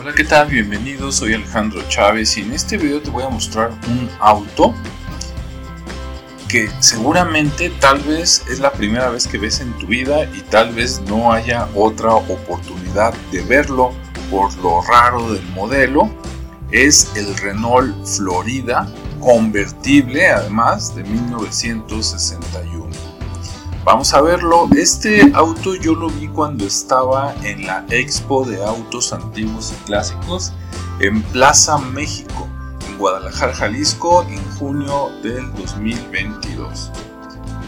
Hola, ¿qué tal? Bienvenidos, soy Alejandro Chávez y en este video te voy a mostrar un auto que seguramente tal vez es la primera vez que ves en tu vida y tal vez no haya otra oportunidad de verlo por lo raro del modelo. Es el Renault Florida convertible además de 1961. Vamos a verlo. Este auto yo lo vi cuando estaba en la Expo de Autos Antiguos y Clásicos en Plaza México, en Guadalajara, Jalisco, en junio del 2022.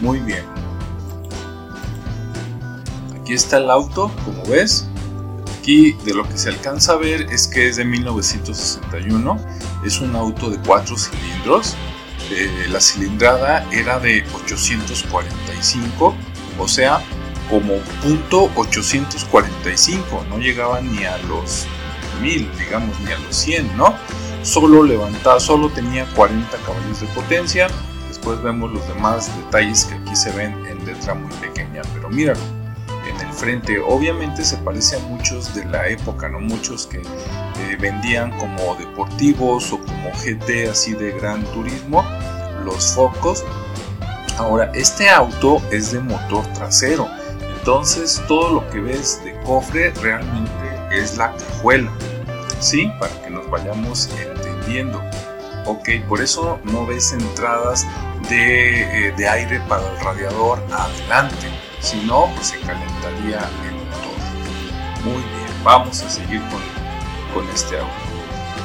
Muy bien. Aquí está el auto, como ves. Aquí de lo que se alcanza a ver es que es de 1961. Es un auto de 4 cilindros la cilindrada era de 845, o sea, como punto 845, no llegaba ni a los 1000, digamos, ni a los 100, ¿no? Solo levantaba, solo tenía 40 caballos de potencia. Después vemos los demás detalles que aquí se ven en letra muy pequeña, pero míralo en el frente. Obviamente se parece a muchos de la época, ¿no? Muchos que eh, vendían como deportivos o como GT así de gran turismo los focos. Ahora, este auto es de motor trasero, entonces todo lo que ves de cofre realmente es la cajuela, ¿sí? Para que nos vayamos entendiendo. Ok, por eso no ves entradas de, eh, aire para el radiador adelante, si no, pues se calentaría el motor. Muy bien, vamos a seguir con, con este auto.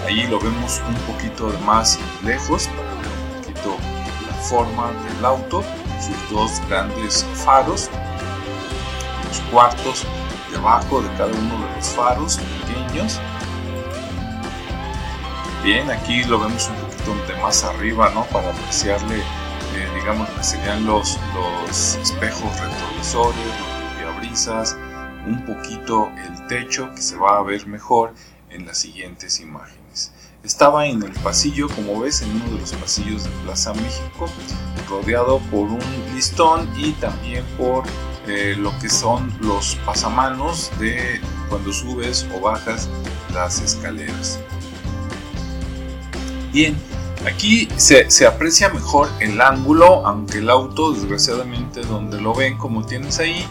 Ahí lo vemos un poquito más lejos para la forma del auto, sus dos grandes faros, los cuartos debajo de cada uno de los faros pequeños. Bien, aquí lo vemos un poquito más arriba, ¿no? Para apreciarle, digamos que serían los, los espejos retrovisores, los limpiabrisas, un poquito el techo que se va a ver mejor en las siguientes imágenes. Estaba en el pasillo, como ves, en uno de los pasillos de Plaza México, rodeado por un listón y también por eh, lo que son los pasamanos de cuando subes o bajas las escaleras. Bien, aquí se, se, aprecia mejor el ángulo, aunque el auto, desgraciadamente, donde lo ven, como tienes ahí,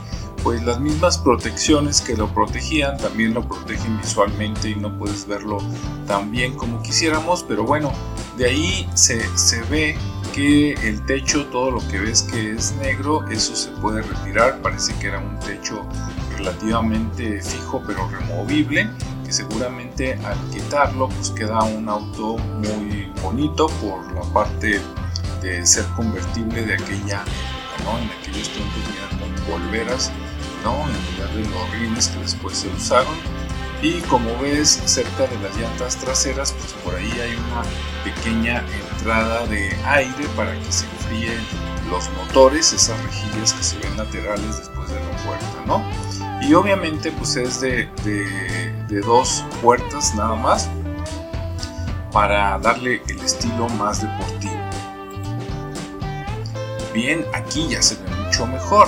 pues las mismas protecciones que lo protegían también lo protegen visualmente y no puedes verlo tan bien como quisiéramos, pero bueno, de ahí se, se ve que el techo, todo lo que ves que es negro, eso se puede retirar, parece que era un techo relativamente fijo pero removible, que seguramente al quitarlo pues queda un auto muy bonito por la parte de ser convertible de aquella ¿no? En aquellos tiempos eran con volveras en lugar de los rines que después se usaron. Y como ves, cerca de las llantas traseras, pues por ahí hay una pequeña entrada de aire para que se enfríen los motores, esas rejillas que se ven laterales después de la puerta, ¿no? Y obviamente pues es de, de dos puertas nada más para darle el estilo más deportivo. Bien, aquí ya se ve mucho mejor.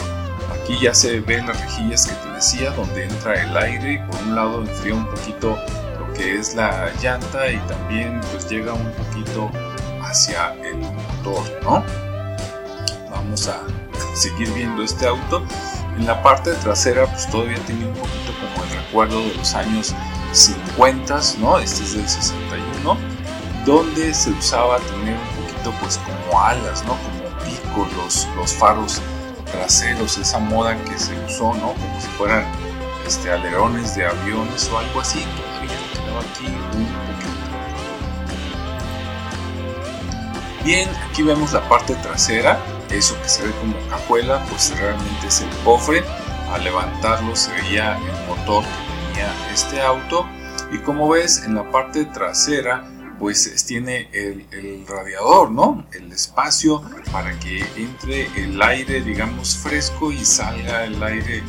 Aquí ya se ven las rejillas que te decía, donde entra el aire y por un lado enfría un poquito lo que es la llanta y también pues llega un poquito hacia el motor, ¿no? Vamos a seguir viendo este auto. En la parte trasera pues todavía tiene un poquito como el recuerdo de los años 50, ¿no? Este es del 61, donde se usaba tener un poquito pues como alas, ¿no? Como pico, los, los faros traseros, esa moda que se usó, ¿no? Como si fueran este, alerones de aviones o algo así, todavía quedaba aquí un poquito. Bien, aquí vemos la parte trasera, eso que se ve como cajuela, pues realmente es el cofre. Al levantarlo se veía el motor que tenía este auto. Y como ves, en la parte trasera pues tiene el, radiador, ¿no? El espacio para que entre el aire, digamos, fresco y salga el aire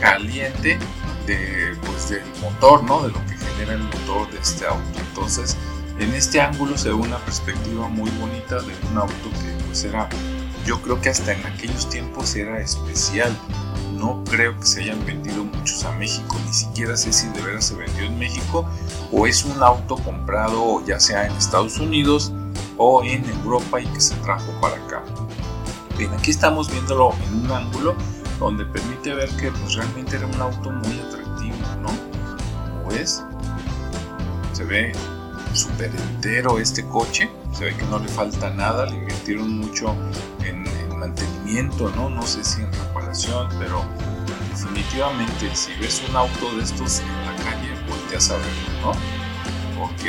caliente de, pues, del motor, ¿no? De lo que genera el motor de este auto. Entonces, en este ángulo se ve una perspectiva muy bonita de un auto que pues era, yo creo que hasta en aquellos tiempos era especial. no creo que se hayan vendido muchos a México, ni siquiera sé si de veras se vendió en México o es un auto comprado ya sea en Estados Unidos o en Europa y que se trajo para acá. Bien, aquí estamos viéndolo en un ángulo donde permite ver que pues, realmente era un auto muy atractivo, ¿no? Como ves, se ve súper entero este coche, se ve que no le falta nada, le invirtieron mucho en, mantenimiento, ¿no? No sé si en reparación, pero definitivamente si ves un auto de estos en la calle, volteas a verlo, ¿no? Ok.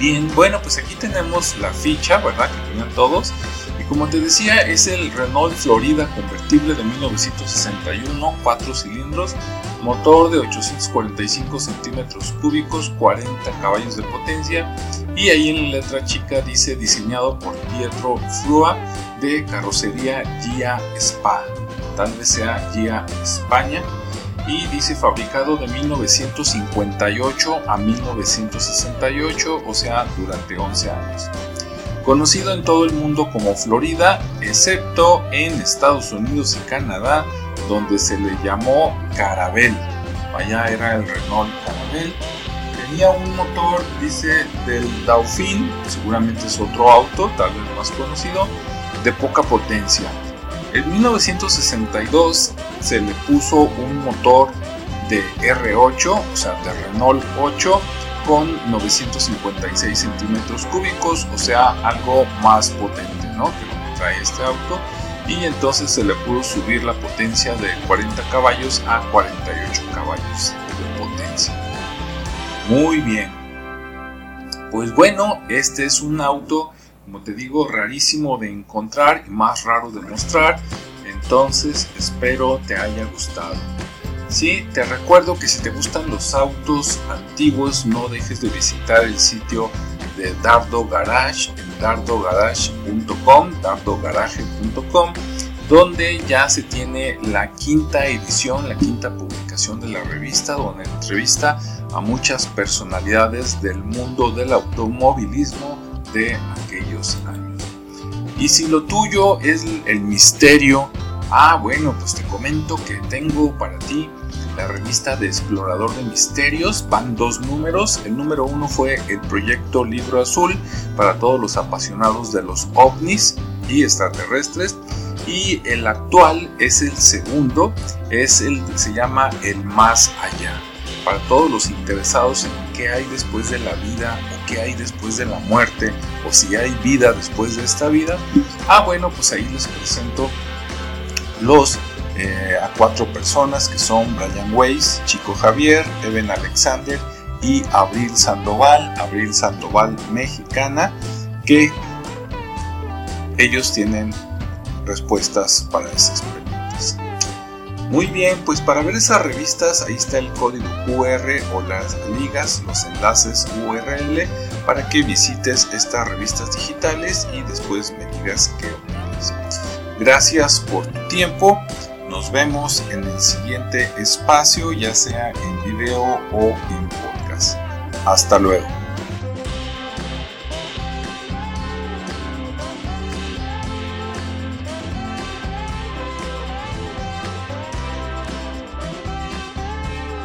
Bien, bueno, pues aquí tenemos la ficha, ¿verdad? Que tenían todos. Y como te decía, es el Renault Florida convertible de 1961, 4 cilindros, motor de 845 centímetros cúbicos, 40 caballos de potencia. Y ahí en la letra chica dice diseñado por Pietro Frua de carrocería Gia Spa. Tal vez sea Gia España y dice fabricado de 1958 a 1968, o sea, durante 11 años. Conocido en todo el mundo como Florida, excepto en Estados Unidos y Canadá, donde se le llamó Caravelle. Allá era el Renault Caravelle. Tenía un motor, dice, del Dauphin, seguramente es otro auto, tal vez más conocido, de poca potencia en 1962 se le puso un motor de R8, o sea, de Renault 8, con 956 centímetros cúbicos, o sea, algo más potente, ¿no? Que lo que trae este auto. Y entonces se le pudo subir la potencia de 40 caballos a 48 caballos de potencia. Muy bien. Pues bueno, este es un auto como te digo, rarísimo de encontrar y más raro de mostrar. Entonces espero te haya gustado. Sí, te recuerdo que si te gustan los autos antiguos, no dejes de visitar el sitio de Dardo Garage dardogarage.com, dardogarage.com, donde ya se tiene la quinta edición, la quinta publicación de la revista, donde entrevista a muchas personalidades del mundo del automovilismo de aquellos años. Y si lo tuyo es el misterio, ah, bueno, pues te comento que tengo para ti la revista de Explorador de Misterios. Van dos números. El número uno fue el proyecto Libro Azul para todos los apasionados de los ovnis y extraterrestres. Y el actual es el segundo, es el se llama El Más Allá para todos los interesados en qué hay después de la vida o qué hay después de la muerte o si hay vida después de esta vida. Ah, bueno, pues ahí les presento los eh, a cuatro personas que son Brian Weiss, Chico Javier, Eben Alexander y Abril Sandoval, Abril Sandoval mexicana, que ellos tienen respuestas para esas preguntas. Muy bien, pues para ver esas revistas ahí está el código QR o las ligas, los enlaces URL para que visites estas revistas digitales y después me digas qué opinas. Gracias por tu tiempo. Nos vemos en el siguiente espacio, ya sea en video o en podcast. Hasta luego.